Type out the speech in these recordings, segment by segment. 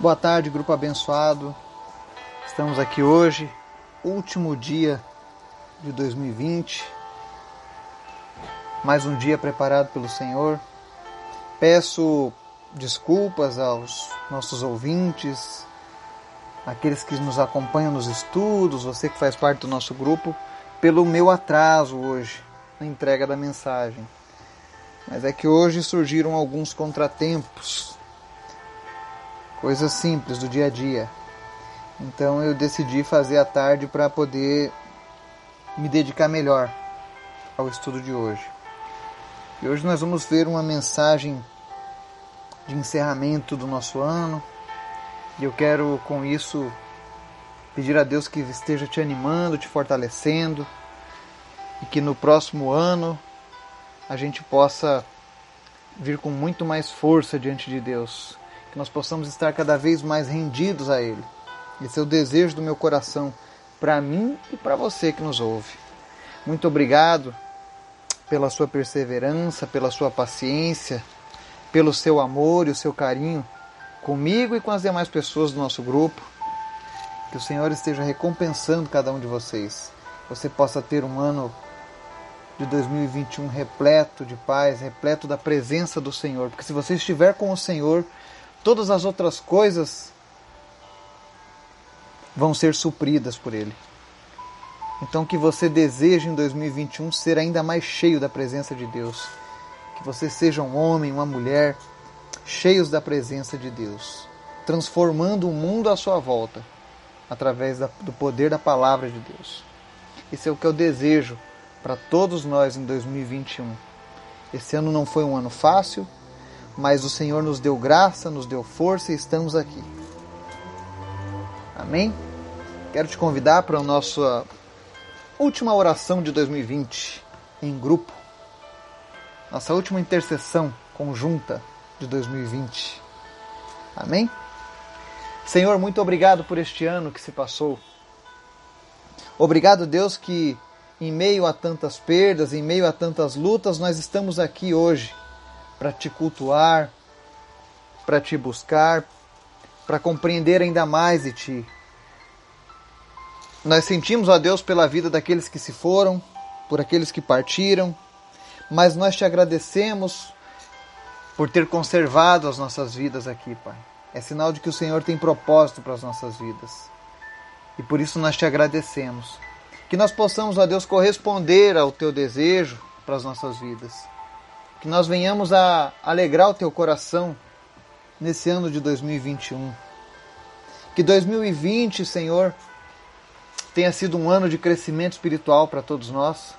Boa tarde, grupo abençoado. Estamos aqui hoje, último dia de 2020. Mais um dia preparado pelo Senhor. Peço desculpas aos nossos ouvintes, aqueles que nos acompanham nos estudos, você que faz parte do nosso grupo, pelo meu atraso hoje na entrega da mensagem. Mas é que hoje surgiram alguns contratempos coisas simples do dia a dia. Então eu decidi fazer a tarde para poder me dedicar melhor ao estudo de hoje. E hoje nós vamos ver uma mensagem de encerramento do nosso ano. E eu quero com isso pedir a Deus que esteja te animando, te fortalecendo e que no próximo ano a gente possa vir com muito mais força diante de Deus, que nós possamos estar cada vez mais rendidos a Ele. Esse é o desejo do meu coração para mim e para você que nos ouve. Muito obrigado pela sua perseverança, pela sua paciência, pelo seu amor e o seu carinho comigo e com as demais pessoas do nosso grupo. Que o Senhor esteja recompensando cada um de vocês. Você possa ter um ano de 2021 repleto de paz, repleto da presença do Senhor. Porque se você estiver com o Senhor, todas as outras coisas vão ser supridas por Ele. Então, que você deseje em 2021 ser ainda mais cheio da presença de Deus. Que você seja um homem, uma mulher, cheios da presença de Deus, transformando o mundo à sua volta através do poder da palavra de Deus. Esse é o que eu desejo para todos nós em 2021. Esse ano não foi um ano fácil, mas o Senhor nos deu graça, nos deu força e estamos aqui. Amém? Quero te convidar para a nossa última oração de 2020 em grupo. Nossa última intercessão conjunta de 2020. Amém? Senhor, muito obrigado por este ano que se passou. Obrigado, Deus, que em meio a tantas perdas, em meio a tantas lutas, nós estamos aqui hoje para te cultuar, para te buscar, para compreender ainda mais de ti. Nós sentimos, ó Deus, pela vida daqueles que se foram, por aqueles que partiram, mas nós te agradecemos por ter conservado as nossas vidas aqui, Pai. É sinal de que o Senhor tem propósito para as nossas vidas. E por isso nós te agradecemos. Que nós possamos, ó Deus, corresponder ao teu desejo para as nossas vidas que nós venhamos a alegrar o teu coração nesse ano de 2021. Que 2020, Senhor, tenha sido um ano de crescimento espiritual para todos nós.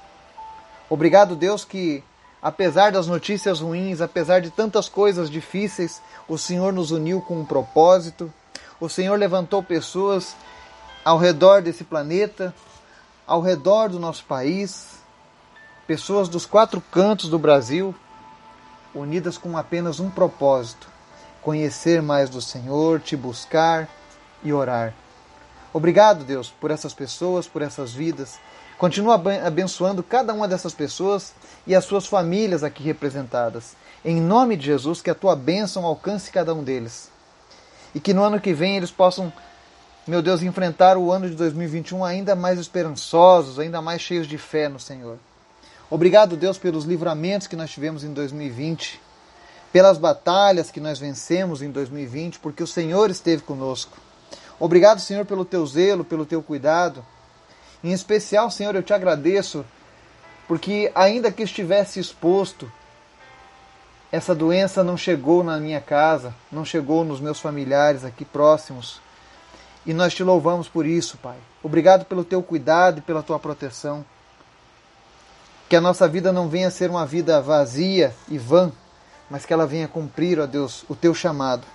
Obrigado, Deus, que apesar das notícias ruins, apesar de tantas coisas difíceis, o Senhor nos uniu com um propósito. O Senhor levantou pessoas ao redor desse planeta, ao redor do nosso país, pessoas dos quatro cantos do Brasil unidas com apenas um propósito: conhecer mais do Senhor, te buscar e orar. Obrigado, Deus, por essas pessoas, por essas vidas. Continua abençoando cada uma dessas pessoas e as suas famílias aqui representadas. Em nome de Jesus, que a tua bênção alcance cada um deles. E que no ano que vem eles possam, meu Deus, enfrentar o ano de 2021 ainda mais esperançosos, ainda mais cheios de fé no Senhor. Obrigado, Deus, pelos livramentos que nós tivemos em 2020, pelas batalhas que nós vencemos em 2020, porque o Senhor esteve conosco. Obrigado, Senhor, pelo teu zelo, pelo teu cuidado. Em especial, Senhor, eu te agradeço, porque ainda que estivesse exposto, essa doença não chegou na minha casa, não chegou nos meus familiares aqui próximos. E nós te louvamos por isso, Pai. Obrigado pelo teu cuidado e pela tua proteção. Que a nossa vida não venha ser uma vida vazia e vã, mas que ela venha cumprir, ó Deus, o teu chamado.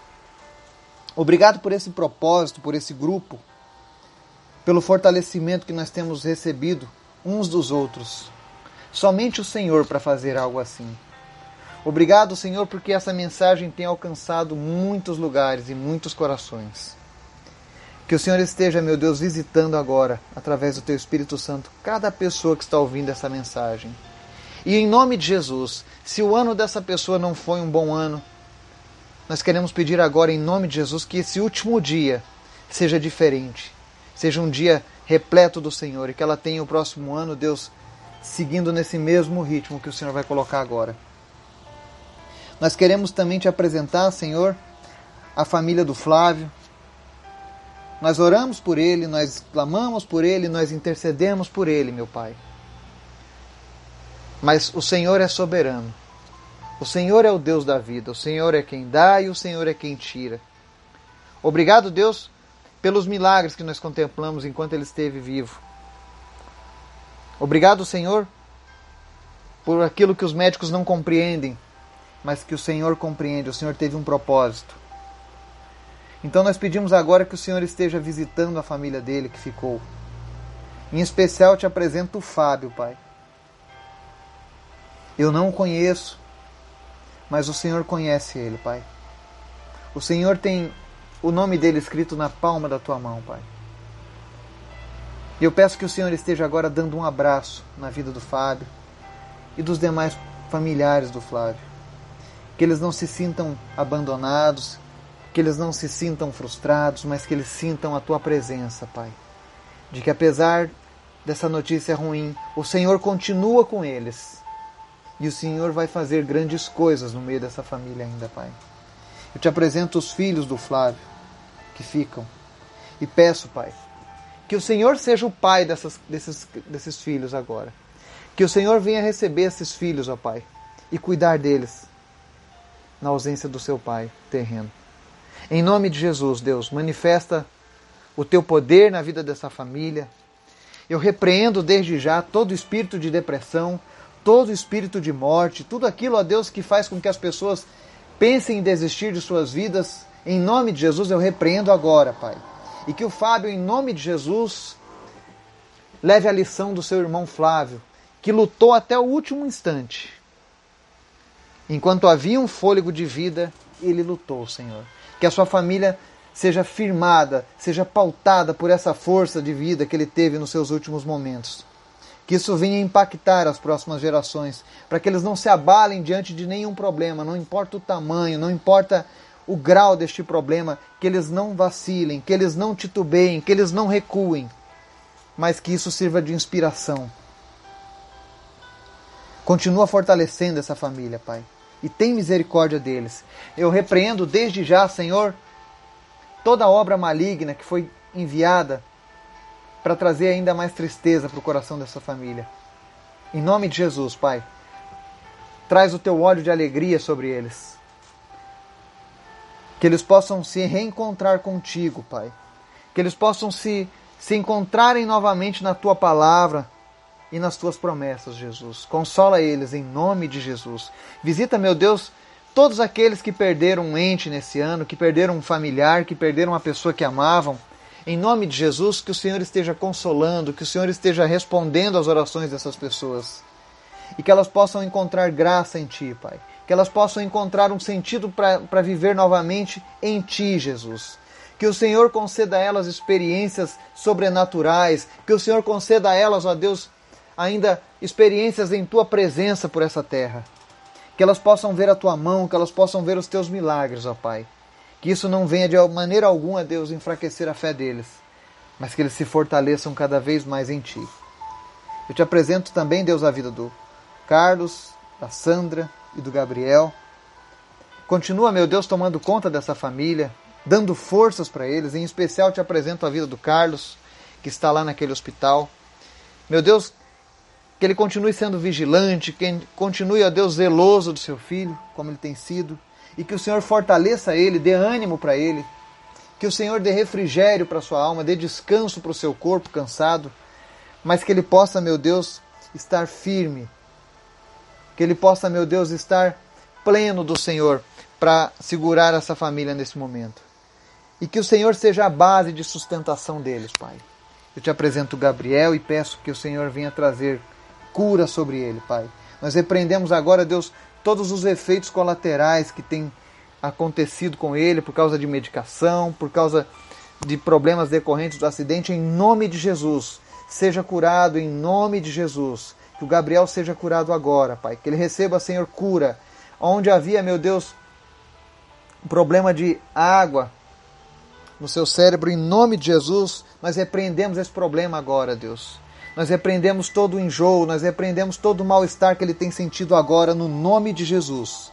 Obrigado por esse propósito, por esse grupo, pelo fortalecimento que nós temos recebido uns dos outros. Somente o Senhor para fazer algo assim. Obrigado, Senhor, porque essa mensagem tem alcançado muitos lugares e muitos corações. Que o Senhor esteja, meu Deus, visitando agora, através do Teu Espírito Santo, cada pessoa que está ouvindo essa mensagem. E em nome de Jesus, se o ano dessa pessoa não foi um bom ano, nós queremos pedir agora, em nome de Jesus, que esse último dia seja diferente, seja um dia repleto do Senhor e que ela tenha o próximo ano, Deus, seguindo nesse mesmo ritmo que o Senhor vai colocar agora. Nós queremos também te apresentar, Senhor, a família do Flávio. Nós oramos por ele, nós clamamos por ele, nós intercedemos por ele, meu Pai. Mas o Senhor é soberano. O Senhor é o Deus da vida, o Senhor é quem dá e o Senhor é quem tira. Obrigado, Deus, pelos milagres que nós contemplamos enquanto ele esteve vivo. Obrigado, Senhor, por aquilo que os médicos não compreendem, mas que o Senhor compreende. O Senhor teve um propósito. Então nós pedimos agora que o Senhor esteja visitando a família dele que ficou. Em especial te apresento o Fábio, Pai. Eu não o conheço, mas o Senhor conhece ele, Pai. O Senhor tem o nome dele escrito na palma da tua mão, Pai. E eu peço que o Senhor esteja agora dando um abraço na vida do Fábio e dos demais familiares do Flávio. Que eles não se sintam abandonados, que eles não se sintam frustrados, mas que eles sintam a tua presença, Pai. De que apesar dessa notícia ruim, o Senhor continua com eles e o Senhor vai fazer grandes coisas no meio dessa família ainda, Pai. Eu te apresento os filhos do Flávio que ficam e peço, Pai, que o Senhor seja o pai dessas, desses, desses filhos agora. Que o Senhor venha receber esses filhos, ó Pai, e cuidar deles na ausência do seu pai terreno. Em nome de Jesus, Deus, manifesta o teu poder na vida dessa família. Eu repreendo desde já todo espírito de depressão, todo espírito de morte, tudo aquilo, ó Deus, que faz com que as pessoas pensem em desistir de suas vidas, em nome de Jesus eu repreendo agora, Pai. E que o Fábio, em nome de Jesus, leve a lição do seu irmão Flávio, que lutou até o último instante. Enquanto havia um fôlego de vida, ele lutou, Senhor. Que a sua família seja firmada, seja pautada por essa força de vida que ele teve nos seus últimos momentos que isso venha impactar as próximas gerações, para que eles não se abalem diante de nenhum problema, não importa o tamanho, não importa o grau deste problema, que eles não vacilem, que eles não titubeiem, que eles não recuem, mas que isso sirva de inspiração. Continua fortalecendo essa família, Pai, e tem misericórdia deles. Eu repreendo desde já, Senhor, toda obra maligna que foi enviada para trazer ainda mais tristeza para o coração dessa família. Em nome de Jesus, Pai, traz o teu óleo de alegria sobre eles. Que eles possam se reencontrar contigo, Pai. Que eles possam se, se encontrarem novamente na tua palavra e nas tuas promessas, Jesus. Consola eles em nome de Jesus. Visita, meu Deus, todos aqueles que perderam um ente nesse ano, que perderam um familiar, que perderam uma pessoa que amavam em nome de Jesus, que o Senhor esteja consolando, que o Senhor esteja respondendo às orações dessas pessoas. E que elas possam encontrar graça em Ti, Pai. Que elas possam encontrar um sentido para viver novamente em Ti, Jesus. Que o Senhor conceda a elas experiências sobrenaturais. Que o Senhor conceda a elas, ó Deus, ainda experiências em Tua presença por essa terra. Que elas possam ver a Tua mão, que elas possam ver os Teus milagres, ó Pai. Que isso não venha de maneira alguma, Deus, enfraquecer a fé deles, mas que eles se fortaleçam cada vez mais em Ti. Eu te apresento também, Deus, a vida do Carlos, da Sandra e do Gabriel. Continua, meu Deus, tomando conta dessa família, dando forças para eles. Em especial, te apresento a vida do Carlos, que está lá naquele hospital. Meu Deus, que ele continue sendo vigilante, que continue, ó Deus, zeloso do seu filho, como ele tem sido e que o Senhor fortaleça ele, dê ânimo para ele, que o Senhor dê refrigério para sua alma, dê descanso para o seu corpo cansado, mas que ele possa, meu Deus, estar firme, que ele possa, meu Deus, estar pleno do Senhor para segurar essa família nesse momento. E que o Senhor seja a base de sustentação deles, Pai. Eu te apresento Gabriel e peço que o Senhor venha trazer cura sobre ele, Pai. Nós repreendemos agora, Deus, todos os efeitos colaterais que têm acontecido com ele por causa de medicação, por causa de problemas decorrentes do acidente, em nome de Jesus. Seja curado em nome de Jesus. Que o Gabriel seja curado agora, Pai. Que ele receba, Senhor, cura. Onde havia, meu Deus, um problema de água no seu cérebro, em nome de Jesus, nós repreendemos esse problema agora, Deus. Nós repreendemos todo o enjoo, nós repreendemos todo o mal-estar que ele tem sentido agora, no nome de Jesus.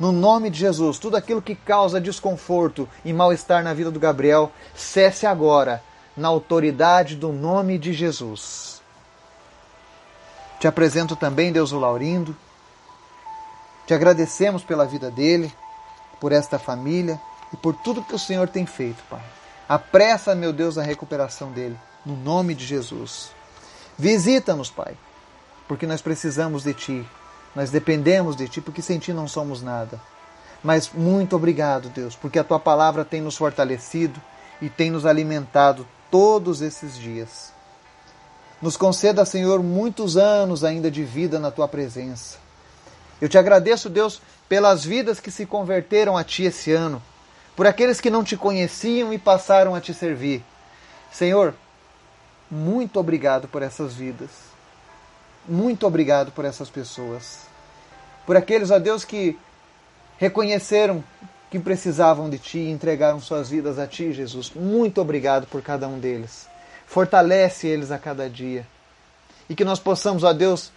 No nome de Jesus, tudo aquilo que causa desconforto e mal-estar na vida do Gabriel, cesse agora, na autoridade do nome de Jesus. Te apresento também, Deus o Laurindo. Te agradecemos pela vida dele, por esta família e por tudo que o Senhor tem feito, Pai. Apressa, meu Deus, a recuperação dele, no nome de Jesus. Visita-nos, Pai, porque nós precisamos de Ti. Nós dependemos de Ti, porque sem Ti não somos nada. Mas muito obrigado, Deus, porque a Tua palavra tem nos fortalecido e tem nos alimentado todos esses dias. Nos conceda, Senhor, muitos anos ainda de vida na Tua presença. Eu te agradeço, Deus, pelas vidas que se converteram a Ti esse ano por aqueles que não te conheciam e passaram a te servir. Senhor, muito obrigado por essas vidas. Muito obrigado por essas pessoas. Por aqueles, ó Deus, que reconheceram que precisavam de Ti e entregaram suas vidas a Ti, Jesus. Muito obrigado por cada um deles. Fortalece eles a cada dia. E que nós possamos, ó Deus,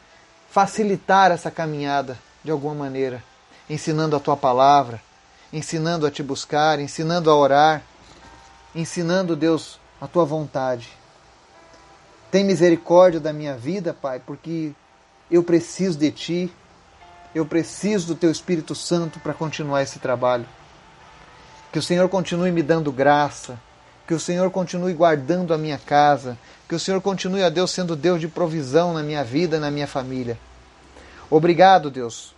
facilitar essa caminhada de alguma maneira, ensinando a Tua palavra, ensinando a te buscar, ensinando a orar, ensinando, Deus, a tua vontade. Tem misericórdia da minha vida, Pai, porque eu preciso de ti, eu preciso do teu Espírito Santo para continuar esse trabalho. Que o Senhor continue me dando graça, que o Senhor continue guardando a minha casa, que o Senhor continue, a Deus, sendo Deus de provisão na minha vida, na minha família. Obrigado, Deus,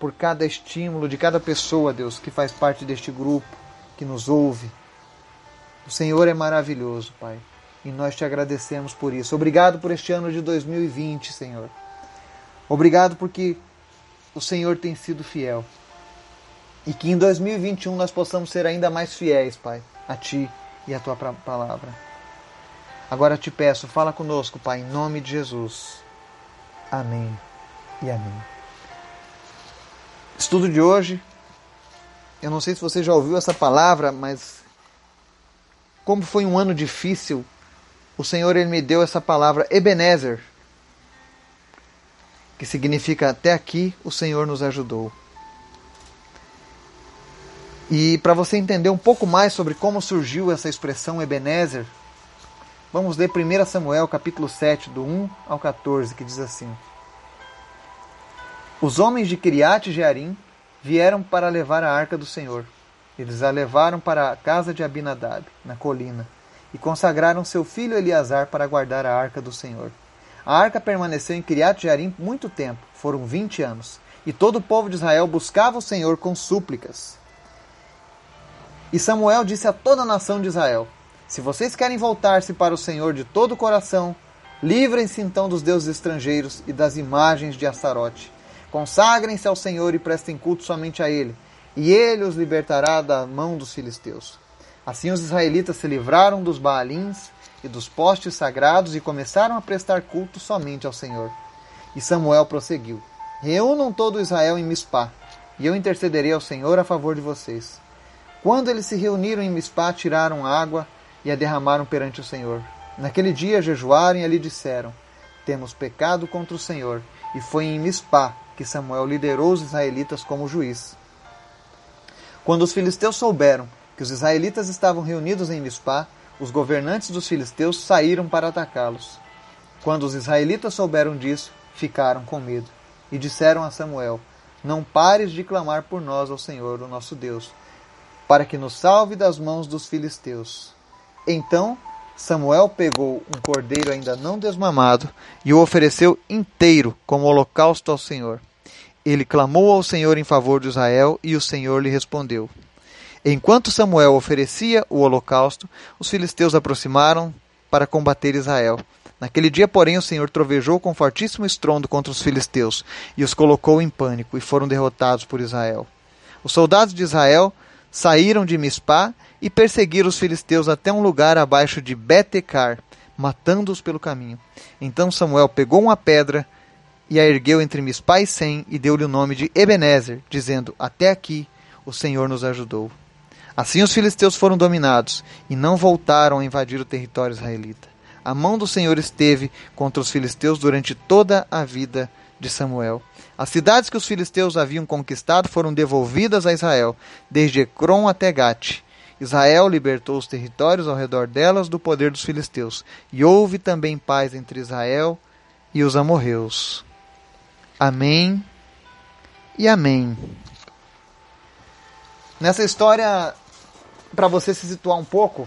por cada estímulo de cada pessoa, Deus, que faz parte deste grupo, que nos ouve. O Senhor é maravilhoso, Pai, e nós te agradecemos por isso. Obrigado por este ano de 2020, Senhor. Obrigado porque o Senhor tem sido fiel. E que em 2021 nós possamos ser ainda mais fiéis, Pai, a Ti e a Tua palavra. Agora te peço, fala conosco, Pai, em nome de Jesus. Amém e amém. Estudo de hoje. Eu não sei se você já ouviu essa palavra, mas como foi um ano difícil, o Senhor ele me deu essa palavra Ebenezer, que significa até aqui o Senhor nos ajudou. E para você entender um pouco mais sobre como surgiu essa expressão Ebenezer, vamos ler 1 Samuel capítulo 7, do 1 ao 14, que diz assim: os homens de Criate Jearim vieram para levar a arca do Senhor. Eles a levaram para a casa de Abinadab, na colina, e consagraram seu filho Eleazar para guardar a arca do Senhor. A arca permaneceu em Criate Jearim muito tempo, foram vinte anos, e todo o povo de Israel buscava o Senhor com súplicas. E Samuel disse a toda a nação de Israel: Se vocês querem voltar-se para o Senhor de todo o coração, livrem-se então dos deuses estrangeiros e das imagens de Assarote Consagrem-se ao Senhor e prestem culto somente a Ele, e Ele os libertará da mão dos filisteus. Assim os israelitas se livraram dos Baalins e dos postes sagrados e começaram a prestar culto somente ao Senhor. E Samuel prosseguiu: Reúnam todo Israel em Mispá, e eu intercederei ao Senhor a favor de vocês. Quando eles se reuniram em Mispá, tiraram água e a derramaram perante o Senhor. Naquele dia jejuaram e ali disseram: Temos pecado contra o Senhor. E foi em Mispá que Samuel liderou os israelitas como juiz. Quando os filisteus souberam que os israelitas estavam reunidos em Mispá, os governantes dos filisteus saíram para atacá-los. Quando os israelitas souberam disso, ficaram com medo e disseram a Samuel: Não pares de clamar por nós ao Senhor, o nosso Deus, para que nos salve das mãos dos filisteus. Então Samuel pegou um cordeiro ainda não desmamado e o ofereceu inteiro como holocausto ao Senhor. Ele clamou ao Senhor em favor de Israel e o Senhor lhe respondeu. Enquanto Samuel oferecia o holocausto, os filisteus aproximaram para combater Israel. Naquele dia, porém, o Senhor trovejou com fortíssimo estrondo contra os filisteus e os colocou em pânico e foram derrotados por Israel. Os soldados de Israel saíram de Mispá e perseguiram os filisteus até um lugar abaixo de Betecar, matando-os pelo caminho. Então Samuel pegou uma pedra e a ergueu entre Mispá e Sem e deu-lhe o nome de Ebenezer, dizendo: Até aqui o Senhor nos ajudou. Assim os filisteus foram dominados e não voltaram a invadir o território israelita. A mão do Senhor esteve contra os filisteus durante toda a vida de Samuel. As cidades que os filisteus haviam conquistado foram devolvidas a Israel, desde Ecrom até Gate. Israel libertou os territórios ao redor delas do poder dos filisteus, e houve também paz entre Israel e os amorreus. Amém e amém. Nessa história, para você se situar um pouco,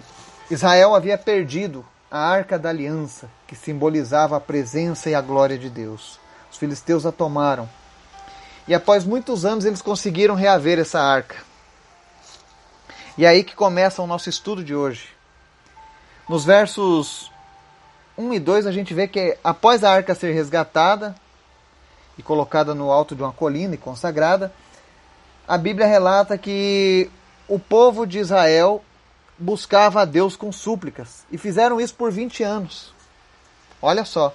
Israel havia perdido a arca da aliança, que simbolizava a presença e a glória de Deus. Os filisteus a tomaram. E após muitos anos eles conseguiram reaver essa arca. E é aí que começa o nosso estudo de hoje. Nos versos 1 e 2 a gente vê que após a arca ser resgatada e colocada no alto de uma colina e consagrada, a Bíblia relata que o povo de Israel buscava a Deus com súplicas e fizeram isso por 20 anos. Olha só.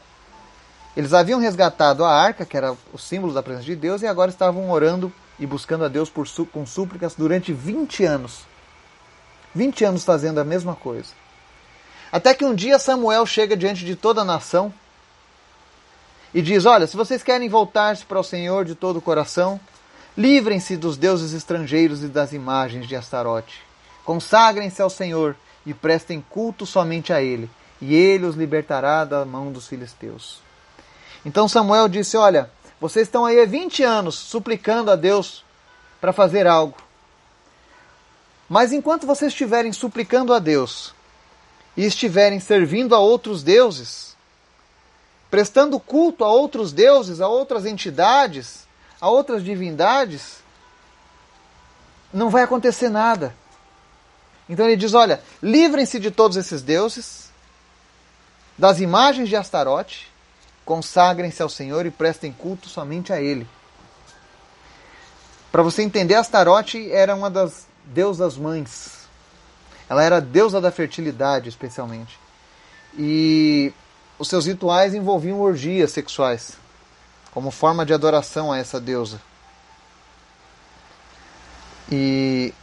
Eles haviam resgatado a arca, que era o símbolo da presença de Deus, e agora estavam orando e buscando a Deus por, com súplicas durante 20 anos. 20 anos fazendo a mesma coisa. Até que um dia Samuel chega diante de toda a nação e diz: Olha, se vocês querem voltar-se para o Senhor de todo o coração, Livrem-se dos deuses estrangeiros e das imagens de Astarote. Consagrem-se ao Senhor e prestem culto somente a Ele, e Ele os libertará da mão dos filisteus. Então Samuel disse: Olha, vocês estão aí há 20 anos suplicando a Deus para fazer algo. Mas enquanto vocês estiverem suplicando a Deus e estiverem servindo a outros deuses, prestando culto a outros deuses, a outras entidades, a outras divindades, não vai acontecer nada. Então ele diz: olha, livrem-se de todos esses deuses, das imagens de Astarote, consagrem-se ao Senhor e prestem culto somente a Ele. Para você entender, Astarote era uma das deusas mães. Ela era deusa da fertilidade, especialmente. E os seus rituais envolviam orgias sexuais como forma de adoração a essa deusa. E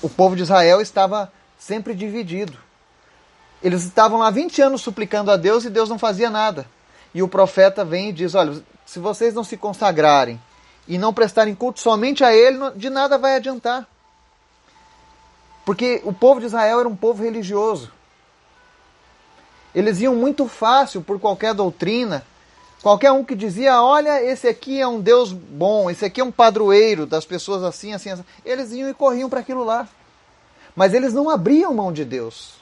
o povo de Israel estava sempre dividido. Eles estavam lá 20 anos suplicando a Deus e Deus não fazia nada. E o profeta vem e diz: Olha, se vocês não se consagrarem e não prestarem culto somente a Ele, de nada vai adiantar. Porque o povo de Israel era um povo religioso. Eles iam muito fácil por qualquer doutrina Qualquer um que dizia, olha, esse aqui é um Deus bom, esse aqui é um padroeiro das pessoas assim, assim, assim. Eles iam e corriam para aquilo lá. Mas eles não abriam mão de Deus.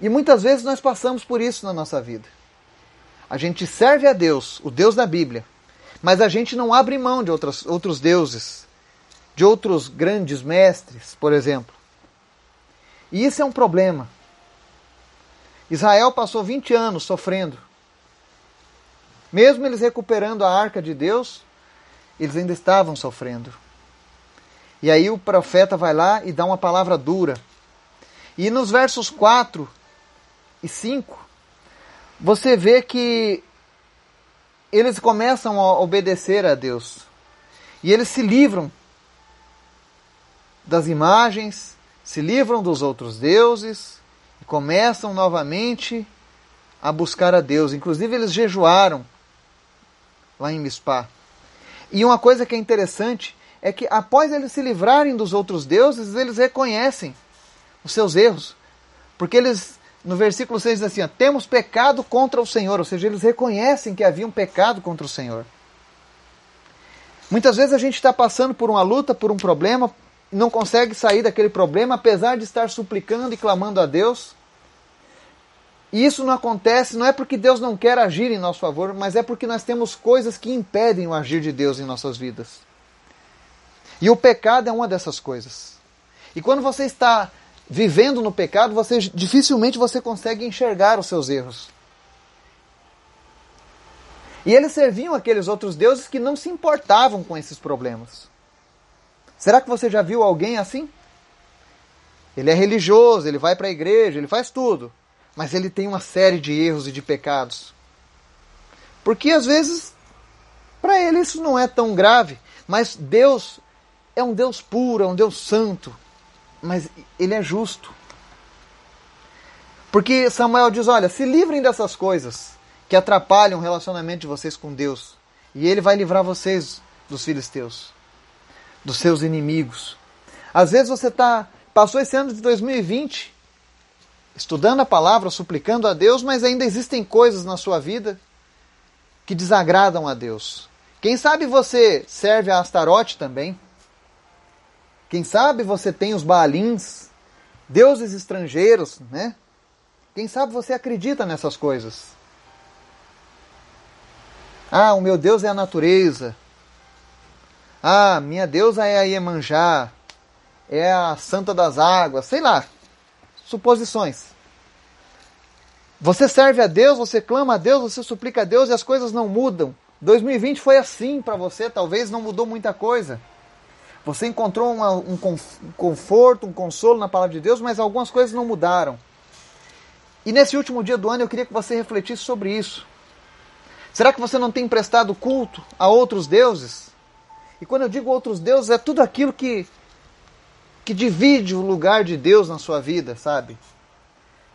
E muitas vezes nós passamos por isso na nossa vida. A gente serve a Deus, o Deus da Bíblia, mas a gente não abre mão de outros outros deuses, de outros grandes mestres, por exemplo. E isso é um problema. Israel passou 20 anos sofrendo mesmo eles recuperando a arca de Deus, eles ainda estavam sofrendo. E aí o profeta vai lá e dá uma palavra dura. E nos versos 4 e 5, você vê que eles começam a obedecer a Deus. E eles se livram das imagens, se livram dos outros deuses e começam novamente a buscar a Deus. Inclusive eles jejuaram lá em Mispá. E uma coisa que é interessante é que após eles se livrarem dos outros deuses, eles reconhecem os seus erros. Porque eles, no versículo 6 diz assim: ó, temos pecado contra o Senhor, ou seja, eles reconhecem que havia um pecado contra o Senhor. Muitas vezes a gente está passando por uma luta, por um problema, não consegue sair daquele problema, apesar de estar suplicando e clamando a Deus. E isso não acontece não é porque Deus não quer agir em nosso favor, mas é porque nós temos coisas que impedem o agir de Deus em nossas vidas. E o pecado é uma dessas coisas. E quando você está vivendo no pecado, você dificilmente você consegue enxergar os seus erros. E eles serviam aqueles outros deuses que não se importavam com esses problemas. Será que você já viu alguém assim? Ele é religioso, ele vai para a igreja, ele faz tudo mas ele tem uma série de erros e de pecados. Porque às vezes, para ele isso não é tão grave, mas Deus é um Deus puro, é um Deus santo, mas ele é justo. Porque Samuel diz: olha, se livrem dessas coisas que atrapalham o relacionamento de vocês com Deus, e ele vai livrar vocês dos filisteus, dos seus inimigos. Às vezes você tá, passou esse ano de 2020 estudando a palavra, suplicando a Deus, mas ainda existem coisas na sua vida que desagradam a Deus. Quem sabe você serve a Astarote também? Quem sabe você tem os Baalins, deuses estrangeiros, né? Quem sabe você acredita nessas coisas? Ah, o meu Deus é a natureza. Ah, minha deusa é a Iemanjá. É a Santa das Águas. Sei lá. Suposições. Você serve a Deus, você clama a Deus, você suplica a Deus e as coisas não mudam. 2020 foi assim para você, talvez não mudou muita coisa. Você encontrou uma, um conforto, um consolo na palavra de Deus, mas algumas coisas não mudaram. E nesse último dia do ano eu queria que você refletisse sobre isso. Será que você não tem prestado culto a outros deuses? E quando eu digo outros deuses, é tudo aquilo que, que divide o lugar de Deus na sua vida, sabe?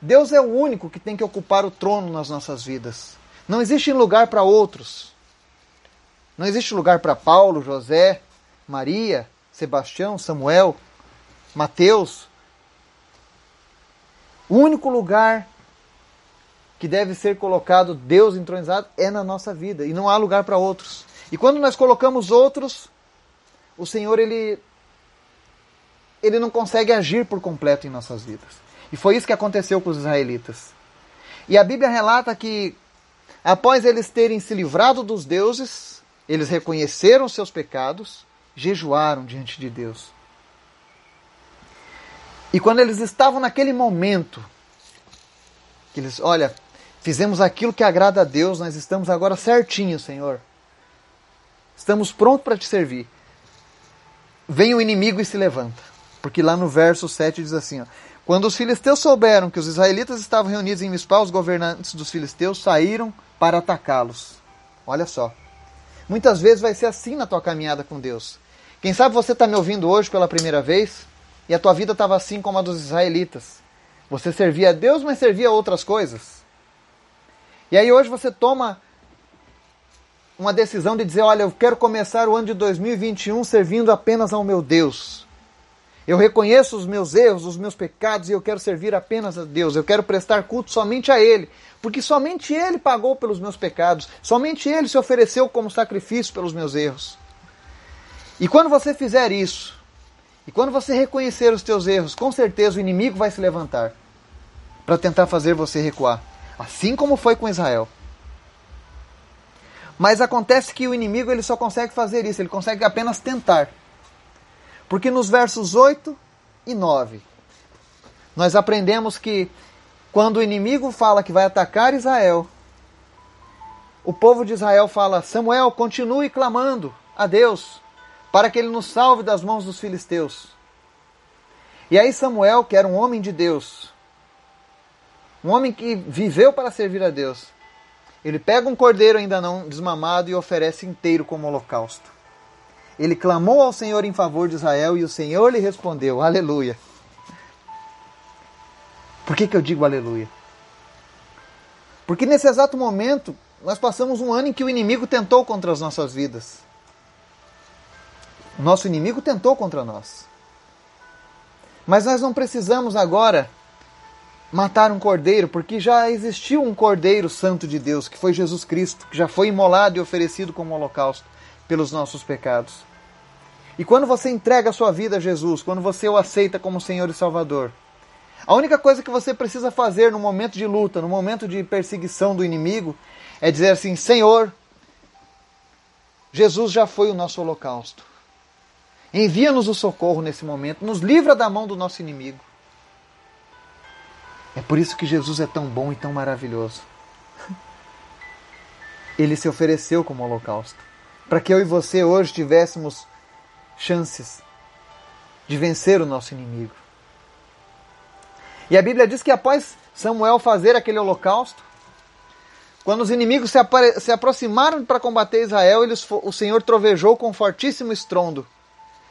Deus é o único que tem que ocupar o trono nas nossas vidas. Não existe lugar para outros. Não existe lugar para Paulo, José, Maria, Sebastião, Samuel, Mateus. O único lugar que deve ser colocado Deus entronizado é na nossa vida e não há lugar para outros. E quando nós colocamos outros, o Senhor ele ele não consegue agir por completo em nossas vidas. E foi isso que aconteceu com os israelitas. E a Bíblia relata que após eles terem se livrado dos deuses, eles reconheceram seus pecados, jejuaram diante de Deus. E quando eles estavam naquele momento, que eles, olha, fizemos aquilo que agrada a Deus, nós estamos agora certinho, Senhor. Estamos prontos para te servir. Vem o inimigo e se levanta. Porque lá no verso 7 diz assim: ó, Quando os filisteus souberam que os israelitas estavam reunidos em Mispá, os governantes dos filisteus saíram para atacá-los. Olha só. Muitas vezes vai ser assim na tua caminhada com Deus. Quem sabe você está me ouvindo hoje pela primeira vez e a tua vida estava assim como a dos israelitas. Você servia a Deus, mas servia a outras coisas. E aí hoje você toma uma decisão de dizer: olha, eu quero começar o ano de 2021 servindo apenas ao meu Deus. Eu reconheço os meus erros, os meus pecados e eu quero servir apenas a Deus. Eu quero prestar culto somente a Ele, porque somente Ele pagou pelos meus pecados, somente Ele se ofereceu como sacrifício pelos meus erros. E quando você fizer isso, e quando você reconhecer os teus erros, com certeza o inimigo vai se levantar para tentar fazer você recuar, assim como foi com Israel. Mas acontece que o inimigo ele só consegue fazer isso, ele consegue apenas tentar. Porque nos versos 8 e 9, nós aprendemos que quando o inimigo fala que vai atacar Israel, o povo de Israel fala: Samuel, continue clamando a Deus para que ele nos salve das mãos dos filisteus. E aí Samuel, que era um homem de Deus, um homem que viveu para servir a Deus, ele pega um cordeiro ainda não desmamado e oferece inteiro como holocausto. Ele clamou ao Senhor em favor de Israel e o Senhor lhe respondeu: Aleluia. Por que, que eu digo aleluia? Porque nesse exato momento nós passamos um ano em que o inimigo tentou contra as nossas vidas. O nosso inimigo tentou contra nós. Mas nós não precisamos agora matar um cordeiro, porque já existiu um cordeiro santo de Deus, que foi Jesus Cristo, que já foi imolado e oferecido como holocausto pelos nossos pecados. E quando você entrega a sua vida a Jesus, quando você o aceita como Senhor e Salvador, a única coisa que você precisa fazer no momento de luta, no momento de perseguição do inimigo, é dizer assim: Senhor, Jesus já foi o nosso holocausto. Envia-nos o socorro nesse momento, nos livra da mão do nosso inimigo. É por isso que Jesus é tão bom e tão maravilhoso. Ele se ofereceu como holocausto, para que eu e você hoje tivéssemos chances de vencer o nosso inimigo. E a Bíblia diz que após Samuel fazer aquele holocausto, quando os inimigos se, se aproximaram para combater Israel, eles, o Senhor trovejou com fortíssimo estrondo.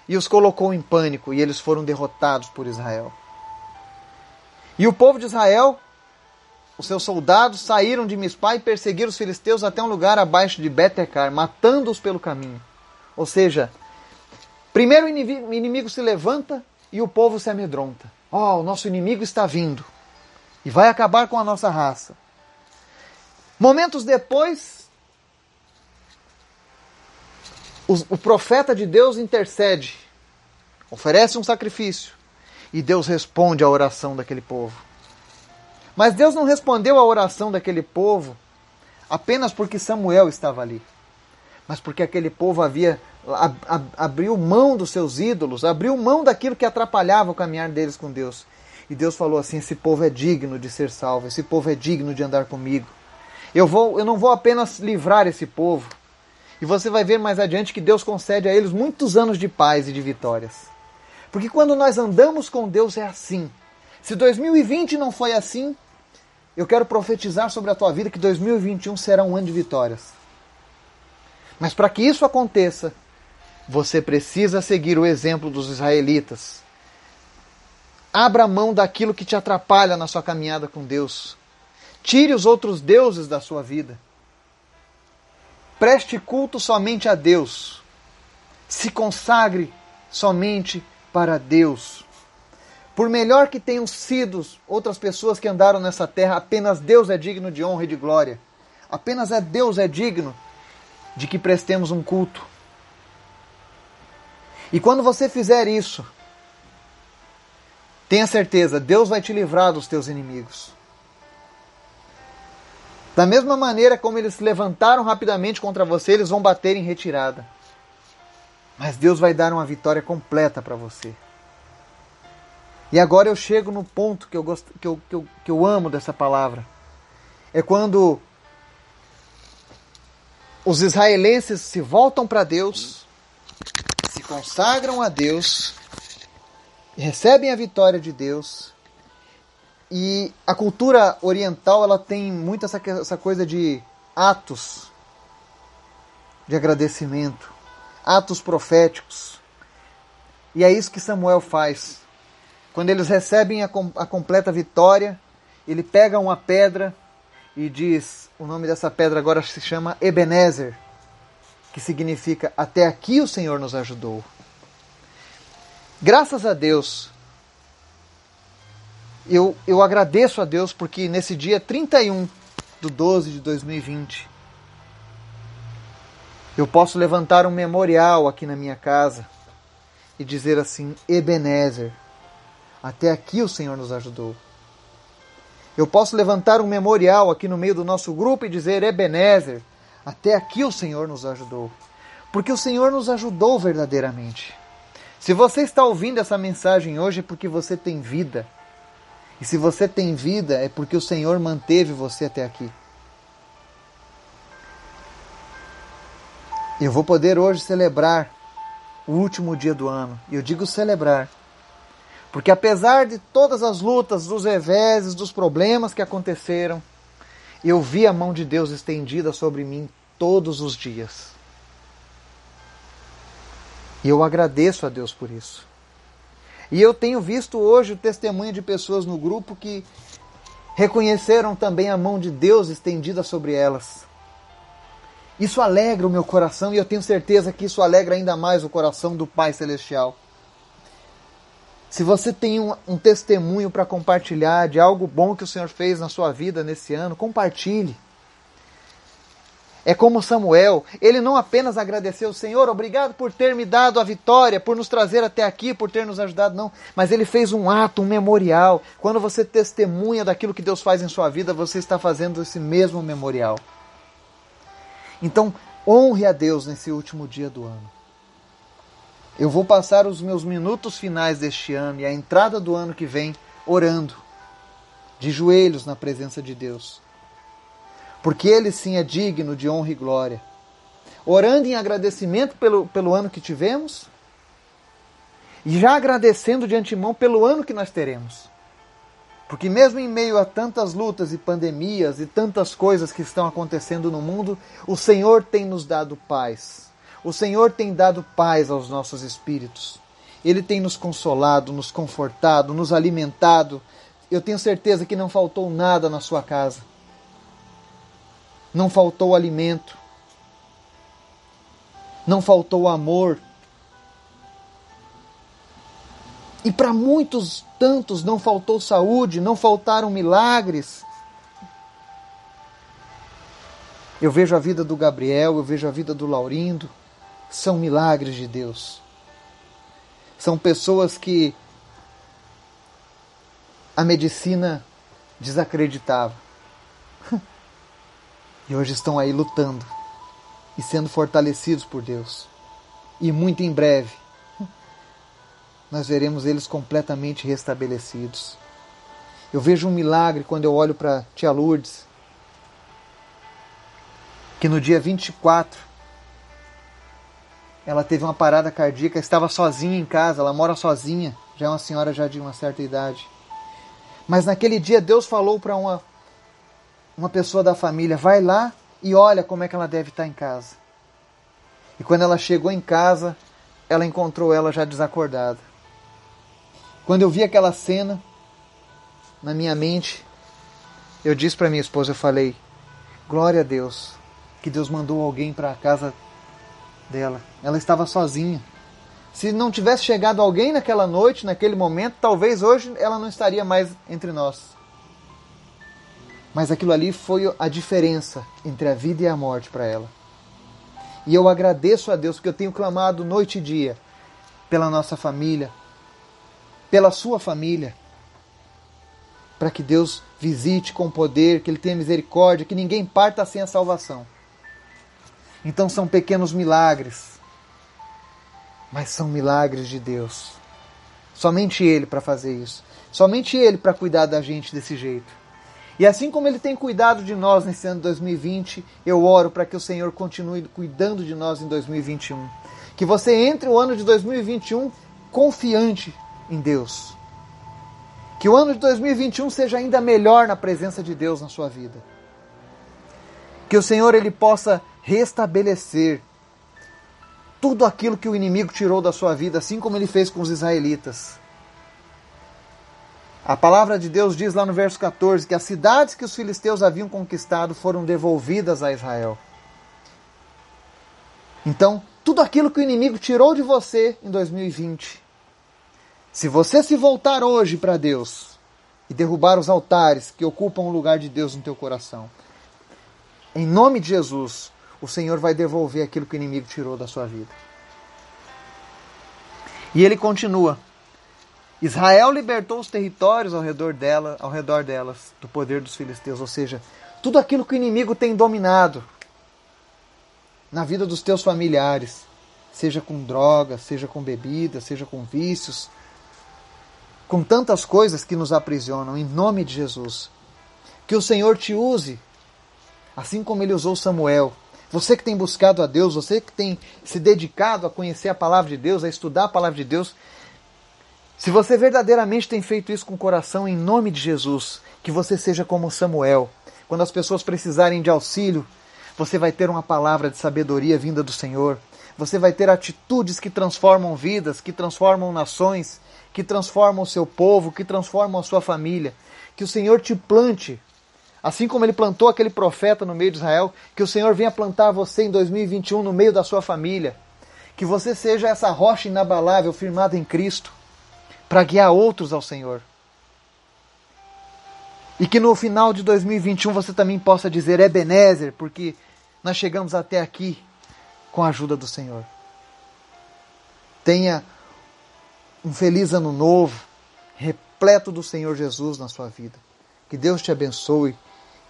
e os colocou em pânico, e eles foram derrotados por Israel. E o povo de Israel, os seus soldados, saíram de Mispá e perseguiram os filisteus até um lugar abaixo de Betecar, matando-os pelo caminho. Ou seja, primeiro o inimigo se levanta e o povo se amedronta. Ó, oh, o nosso inimigo está vindo e vai acabar com a nossa raça. Momentos depois, o, profeta de Deus intercede, oferece um sacrifício e Deus responde à oração daquele povo. Mas Deus não respondeu à oração daquele povo apenas porque Samuel estava ali, mas porque aquele povo havia abriu mão dos seus ídolos, abriu mão daquilo que atrapalhava o caminhar deles com Deus. E Deus falou assim: esse povo é digno de ser salvo, esse povo é digno de andar comigo. Eu, vou, eu não vou apenas livrar esse povo. E você vai ver mais adiante que Deus concede a eles muitos anos de paz e de vitórias. Porque quando nós andamos com Deus é assim. Se 2020 não foi assim, eu quero profetizar sobre a tua vida que 2021 será um ano de vitórias. Mas para que isso aconteça, você precisa seguir o exemplo dos israelitas. Abra mão daquilo que te atrapalha na sua caminhada com Deus. Tire os outros deuses da sua vida. Preste culto somente a Deus. Se consagre somente para Deus. Por melhor que tenham sido outras pessoas que andaram nessa terra, apenas Deus é digno de honra e de glória. Apenas é Deus é digno de que prestemos um culto. E quando você fizer isso, tenha certeza, Deus vai te livrar dos teus inimigos. Da mesma maneira como eles se levantaram rapidamente contra você, eles vão bater em retirada. Mas Deus vai dar uma vitória completa para você. E agora eu chego no ponto que eu, gosto, que, eu, que, eu, que eu amo dessa palavra. É quando os israelenses se voltam para Deus consagram a Deus, recebem a vitória de Deus. E a cultura oriental ela tem muito essa, essa coisa de atos de agradecimento, atos proféticos. E é isso que Samuel faz. Quando eles recebem a, a completa vitória, ele pega uma pedra e diz: o nome dessa pedra agora se chama Ebenezer que significa até aqui o Senhor nos ajudou. Graças a Deus, eu, eu agradeço a Deus porque nesse dia 31 do 12 de 2020, eu posso levantar um memorial aqui na minha casa e dizer assim: Ebenezer, até aqui o Senhor nos ajudou. Eu posso levantar um memorial aqui no meio do nosso grupo e dizer: Ebenezer, até aqui o Senhor nos ajudou. Porque o Senhor nos ajudou verdadeiramente. Se você está ouvindo essa mensagem hoje é porque você tem vida. E se você tem vida é porque o Senhor manteve você até aqui. Eu vou poder hoje celebrar o último dia do ano. E eu digo celebrar. Porque apesar de todas as lutas, dos reveses, dos problemas que aconteceram, eu vi a mão de Deus estendida sobre mim todos os dias. E eu agradeço a Deus por isso. E eu tenho visto hoje o testemunho de pessoas no grupo que reconheceram também a mão de Deus estendida sobre elas. Isso alegra o meu coração e eu tenho certeza que isso alegra ainda mais o coração do Pai Celestial. Se você tem um, um testemunho para compartilhar de algo bom que o Senhor fez na sua vida nesse ano, compartilhe. É como Samuel, ele não apenas agradeceu o Senhor, obrigado por ter me dado a vitória, por nos trazer até aqui, por ter nos ajudado, não. Mas ele fez um ato, um memorial. Quando você testemunha daquilo que Deus faz em sua vida, você está fazendo esse mesmo memorial. Então, honre a Deus nesse último dia do ano. Eu vou passar os meus minutos finais deste ano e a entrada do ano que vem orando, de joelhos na presença de Deus porque ele sim é digno de honra e glória. Orando em agradecimento pelo, pelo ano que tivemos e já agradecendo de antemão pelo ano que nós teremos. Porque, mesmo em meio a tantas lutas e pandemias e tantas coisas que estão acontecendo no mundo, o Senhor tem nos dado paz. O Senhor tem dado paz aos nossos espíritos. Ele tem nos consolado, nos confortado, nos alimentado. Eu tenho certeza que não faltou nada na sua casa. Não faltou alimento. Não faltou amor. E para muitos tantos não faltou saúde, não faltaram milagres. Eu vejo a vida do Gabriel, eu vejo a vida do Laurindo. São milagres de Deus. São pessoas que a medicina desacreditava. E hoje estão aí lutando e sendo fortalecidos por Deus. E muito em breve nós veremos eles completamente restabelecidos. Eu vejo um milagre quando eu olho para Tia Lourdes, que no dia 24 ela teve uma parada cardíaca, estava sozinha em casa, ela mora sozinha, já é uma senhora já de uma certa idade. Mas naquele dia Deus falou para uma uma pessoa da família, vai lá e olha como é que ela deve estar em casa. E quando ela chegou em casa, ela encontrou ela já desacordada. Quando eu vi aquela cena na minha mente, eu disse para minha esposa, eu falei: "Glória a Deus, que Deus mandou alguém para casa dela. Ela estava sozinha. Se não tivesse chegado alguém naquela noite, naquele momento, talvez hoje ela não estaria mais entre nós. Mas aquilo ali foi a diferença entre a vida e a morte para ela. E eu agradeço a Deus porque eu tenho clamado noite e dia pela nossa família, pela sua família, para que Deus visite com poder, que Ele tenha misericórdia, que ninguém parta sem a salvação. Então são pequenos milagres, mas são milagres de Deus. Somente Ele para fazer isso. Somente Ele para cuidar da gente desse jeito. E assim como Ele tem cuidado de nós nesse ano de 2020, eu oro para que o Senhor continue cuidando de nós em 2021. Que você entre o ano de 2021 confiante em Deus. Que o ano de 2021 seja ainda melhor na presença de Deus na sua vida. Que o Senhor ele possa restabelecer tudo aquilo que o inimigo tirou da sua vida, assim como ele fez com os israelitas. A palavra de Deus diz lá no verso 14 que as cidades que os filisteus haviam conquistado foram devolvidas a Israel. Então, tudo aquilo que o inimigo tirou de você em 2020, se você se voltar hoje para Deus e derrubar os altares que ocupam o lugar de Deus no teu coração, em nome de Jesus, o Senhor vai devolver aquilo que o inimigo tirou da sua vida. E ele continua: Israel libertou os territórios ao redor dela, ao redor delas, do poder dos filisteus, ou seja, tudo aquilo que o inimigo tem dominado na vida dos teus familiares, seja com drogas, seja com bebida, seja com vícios, com tantas coisas que nos aprisionam, em nome de Jesus. Que o Senhor te use, assim como ele usou Samuel. Você que tem buscado a Deus, você que tem se dedicado a conhecer a palavra de Deus, a estudar a palavra de Deus, se você verdadeiramente tem feito isso com o coração, em nome de Jesus, que você seja como Samuel. Quando as pessoas precisarem de auxílio, você vai ter uma palavra de sabedoria vinda do Senhor. Você vai ter atitudes que transformam vidas, que transformam nações, que transformam o seu povo, que transformam a sua família. Que o Senhor te plante, assim como ele plantou aquele profeta no meio de Israel, que o Senhor venha plantar você em 2021 no meio da sua família. Que você seja essa rocha inabalável firmada em Cristo, para guiar outros ao Senhor. E que no final de 2021 você também possa dizer Ebenezer, porque nós chegamos até aqui com a ajuda do Senhor. Tenha um feliz ano novo, repleto do Senhor Jesus na sua vida. Que Deus te abençoe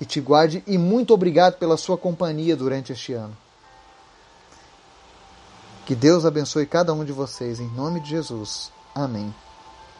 e te guarde e muito obrigado pela sua companhia durante este ano. Que Deus abençoe cada um de vocês em nome de Jesus. Amém.